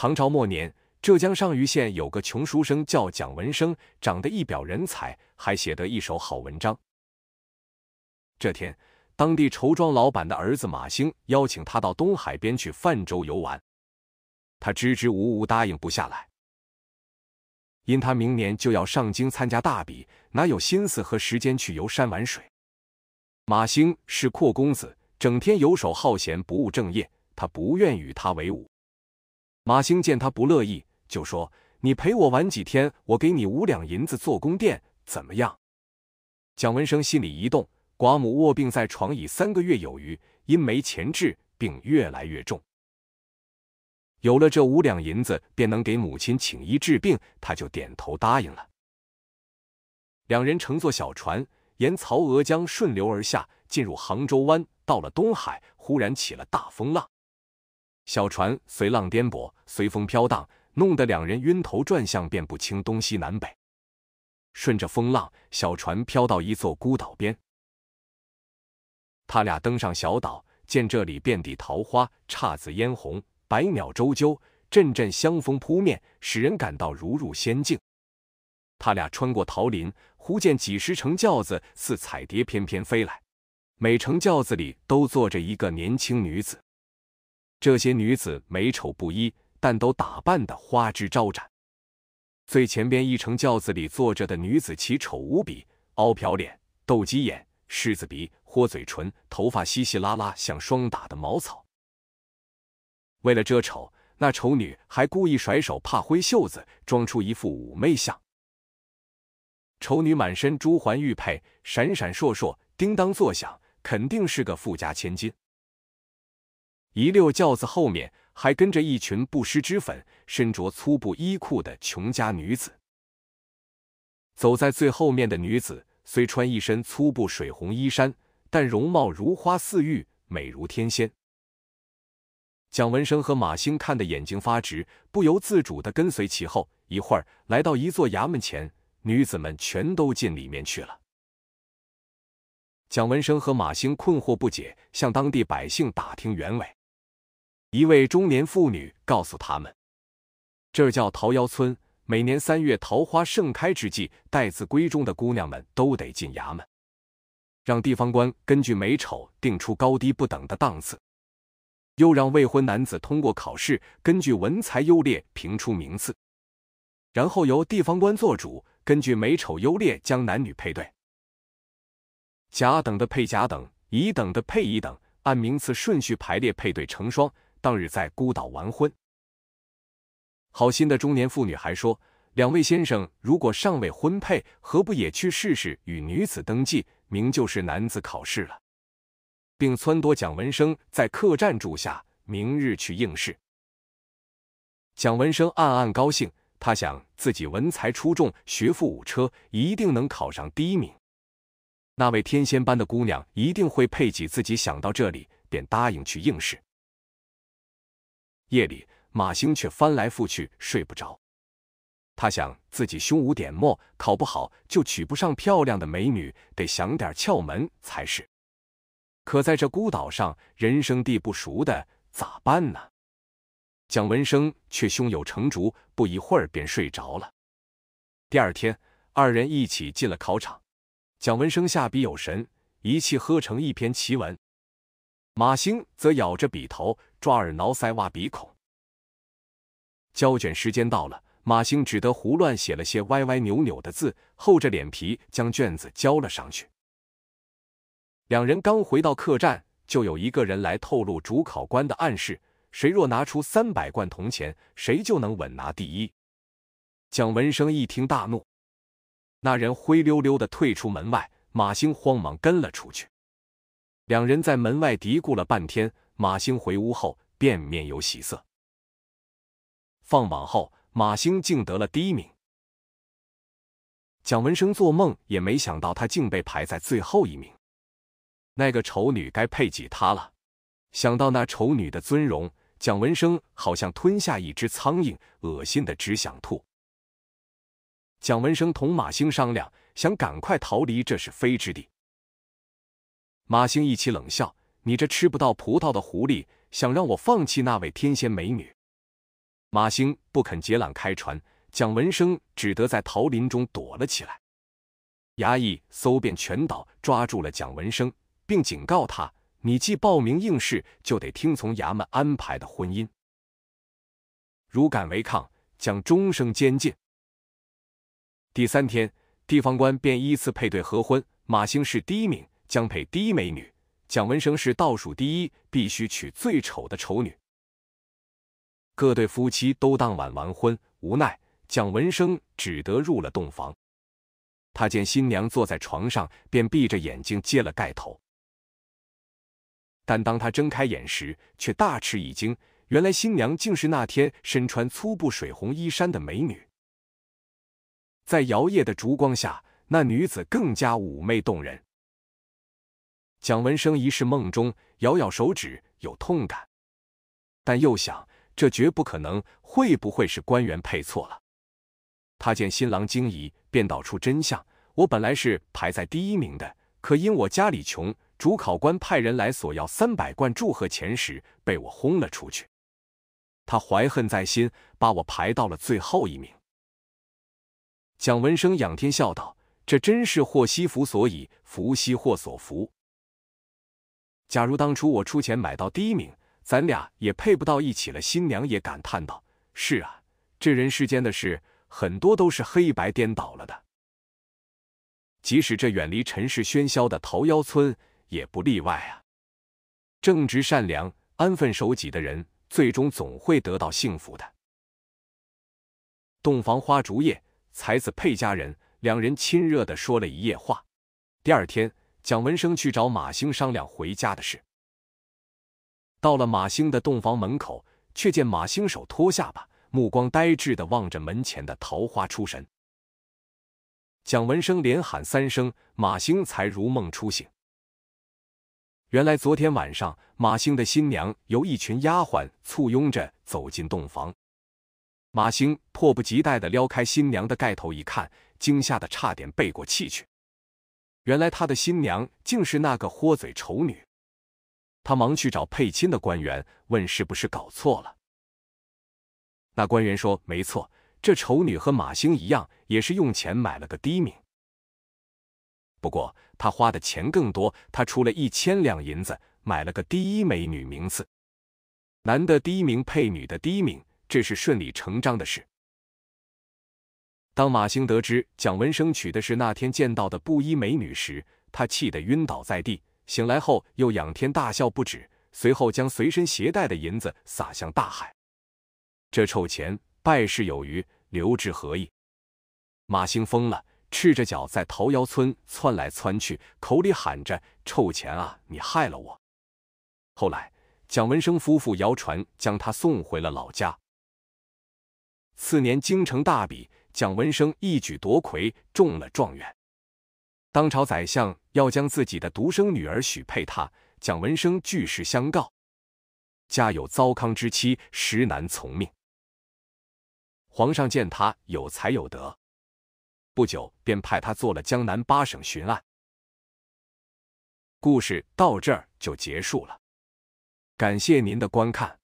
唐朝末年，浙江上虞县有个穷书生叫蒋文生，长得一表人才，还写得一手好文章。这天，当地绸庄老板的儿子马兴邀请他到东海边去泛舟游玩，他支支吾吾答应不下来，因他明年就要上京参加大比，哪有心思和时间去游山玩水？马兴是阔公子，整天游手好闲，不务正业，他不愿与他为伍。马兴见他不乐意，就说：“你陪我玩几天，我给你五两银子做宫殿，怎么样？”蒋文生心里一动，寡母卧病在床已三个月有余，因没钱治，病越来越重。有了这五两银子，便能给母亲请医治病，他就点头答应了。两人乘坐小船，沿曹娥江顺流而下，进入杭州湾。到了东海，忽然起了大风浪。小船随浪颠簸，随风飘荡，弄得两人晕头转向，辨不清东西南北。顺着风浪，小船飘到一座孤岛边。他俩登上小岛，见这里遍地桃花，姹紫嫣红，百鸟啁啾，阵阵香风扑面，使人感到如入仙境。他俩穿过桃林，忽见几十乘轿子似彩蝶翩翩飞来，每乘轿子里都坐着一个年轻女子。这些女子美丑不一，但都打扮得花枝招展。最前边一乘轿子里坐着的女子奇丑无比，凹瓢脸、斗鸡眼、狮子鼻、豁嘴唇，头发稀稀拉拉，像霜打的茅草。为了遮丑，那丑女还故意甩手帕挥袖子，装出一副妩媚相。丑女满身珠环玉佩，闪闪烁烁，叮当作响，肯定是个富家千金。一溜轿子后面还跟着一群不施脂粉、身着粗布衣裤的穷家女子。走在最后面的女子虽穿一身粗布水红衣衫，但容貌如花似玉，美如天仙。蒋文生和马兴看得眼睛发直，不由自主的跟随其后。一会儿来到一座衙门前，女子们全都进里面去了。蒋文生和马兴困惑不解，向当地百姓打听原委。一位中年妇女告诉他们：“这叫桃夭村，每年三月桃花盛开之际，待字闺中的姑娘们都得进衙门，让地方官根据美丑定出高低不等的档次，又让未婚男子通过考试，根据文才优劣评出名次，然后由地方官做主，根据美丑优劣将男女配对，甲等的配甲等，乙等的配乙等，按名次顺序排列配对成双。”当日在孤岛完婚。好心的中年妇女还说：“两位先生如果尚未婚配，何不也去试试与女子登记，明就是男子考试了。”并撺掇蒋文生在客栈住下，明日去应试。蒋文生暗暗高兴，他想自己文才出众，学富五车，一定能考上第一名。那位天仙般的姑娘一定会配给自己。想到这里，便答应去应试。夜里，马兴却翻来覆去睡不着。他想自己胸无点墨，考不好就娶不上漂亮的美女，得想点窍门才是。可在这孤岛上，人生地不熟的，咋办呢？蒋文生却胸有成竹，不一会儿便睡着了。第二天，二人一起进了考场。蒋文生下笔有神，一气呵成一篇奇文。马兴则咬着笔头，抓耳挠腮，挖鼻孔。交卷时间到了，马兴只得胡乱写了些歪歪扭扭的字，厚着脸皮将卷子交了上去。两人刚回到客栈，就有一个人来透露主考官的暗示：谁若拿出三百贯铜钱，谁就能稳拿第一。蒋文生一听大怒，那人灰溜溜的退出门外，马兴慌忙跟了出去。两人在门外嘀咕了半天，马兴回屋后便面有喜色。放榜后，马兴竟得了第一名。蒋文生做梦也没想到，他竟被排在最后一名。那个丑女该配给他了。想到那丑女的尊容，蒋文生好像吞下一只苍蝇，恶心的只想吐。蒋文生同马兴商量，想赶快逃离这是非之地。马兴一起冷笑：“你这吃不到葡萄的狐狸，想让我放弃那位天仙美女？”马兴不肯解缆开船，蒋文生只得在桃林中躲了起来。衙役搜遍全岛，抓住了蒋文生，并警告他：“你既报名应试，就得听从衙门安排的婚姻。如敢违抗，将终生监禁。”第三天，地方官便依次配对合婚。马兴是第一名，将配第一美女；蒋文生是倒数第一，必须娶最丑的丑女。各对夫妻都当晚完婚，无奈蒋文生只得入了洞房。他见新娘坐在床上，便闭着眼睛揭了盖头。但当他睁开眼时，却大吃一惊，原来新娘竟是那天身穿粗布水红衣衫的美女。在摇曳的烛光下。那女子更加妩媚动人。蒋文生一世梦中，咬咬手指，有痛感，但又想这绝不可能，会不会是官员配错了？他见新郎惊疑，便道出真相：我本来是排在第一名的，可因我家里穷，主考官派人来索要三百贯祝贺钱时，被我轰了出去。他怀恨在心，把我排到了最后一名。蒋文生仰天笑道。这真是祸兮福所倚，福兮祸所伏。假如当初我出钱买到第一名，咱俩也配不到一起了。新娘也感叹道：“是啊，这人世间的事，很多都是黑白颠倒了的。即使这远离尘世喧嚣的桃夭村，也不例外啊。正直善良、安分守己的人，最终总会得到幸福的。”洞房花烛夜，才子配佳人。两人亲热的说了一夜话。第二天，蒋文生去找马兴商量回家的事。到了马兴的洞房门口，却见马兴手托下巴，目光呆滞的望着门前的桃花出神。蒋文生连喊三声，马兴才如梦初醒。原来昨天晚上，马兴的新娘由一群丫鬟簇拥着走进洞房。马兴迫不及待的撩开新娘的盖头一看。惊吓的差点背过气去，原来他的新娘竟是那个豁嘴丑女。他忙去找配亲的官员，问是不是搞错了。那官员说：“没错，这丑女和马兴一样，也是用钱买了个第一名。不过他花的钱更多，他出了一千两银子买了个第一美女名次。男的第一名配女的第一名，这是顺理成章的事。”当马兴得知蒋文生娶的是那天见到的布衣美女时，他气得晕倒在地。醒来后又仰天大笑不止，随后将随身携带的银子撒向大海。这臭钱败事有余，留之何益？马兴疯了，赤着脚在桃夭村窜来窜去，口里喊着：“臭钱啊，你害了我！”后来，蒋文生夫妇摇船将他送回了老家。次年京城大比。蒋文生一举夺魁，中了状元。当朝宰相要将自己的独生女儿许配他，蒋文生据实相告：家有糟糠之妻，实难从命。皇上见他有才有德，不久便派他做了江南八省巡按。故事到这儿就结束了，感谢您的观看。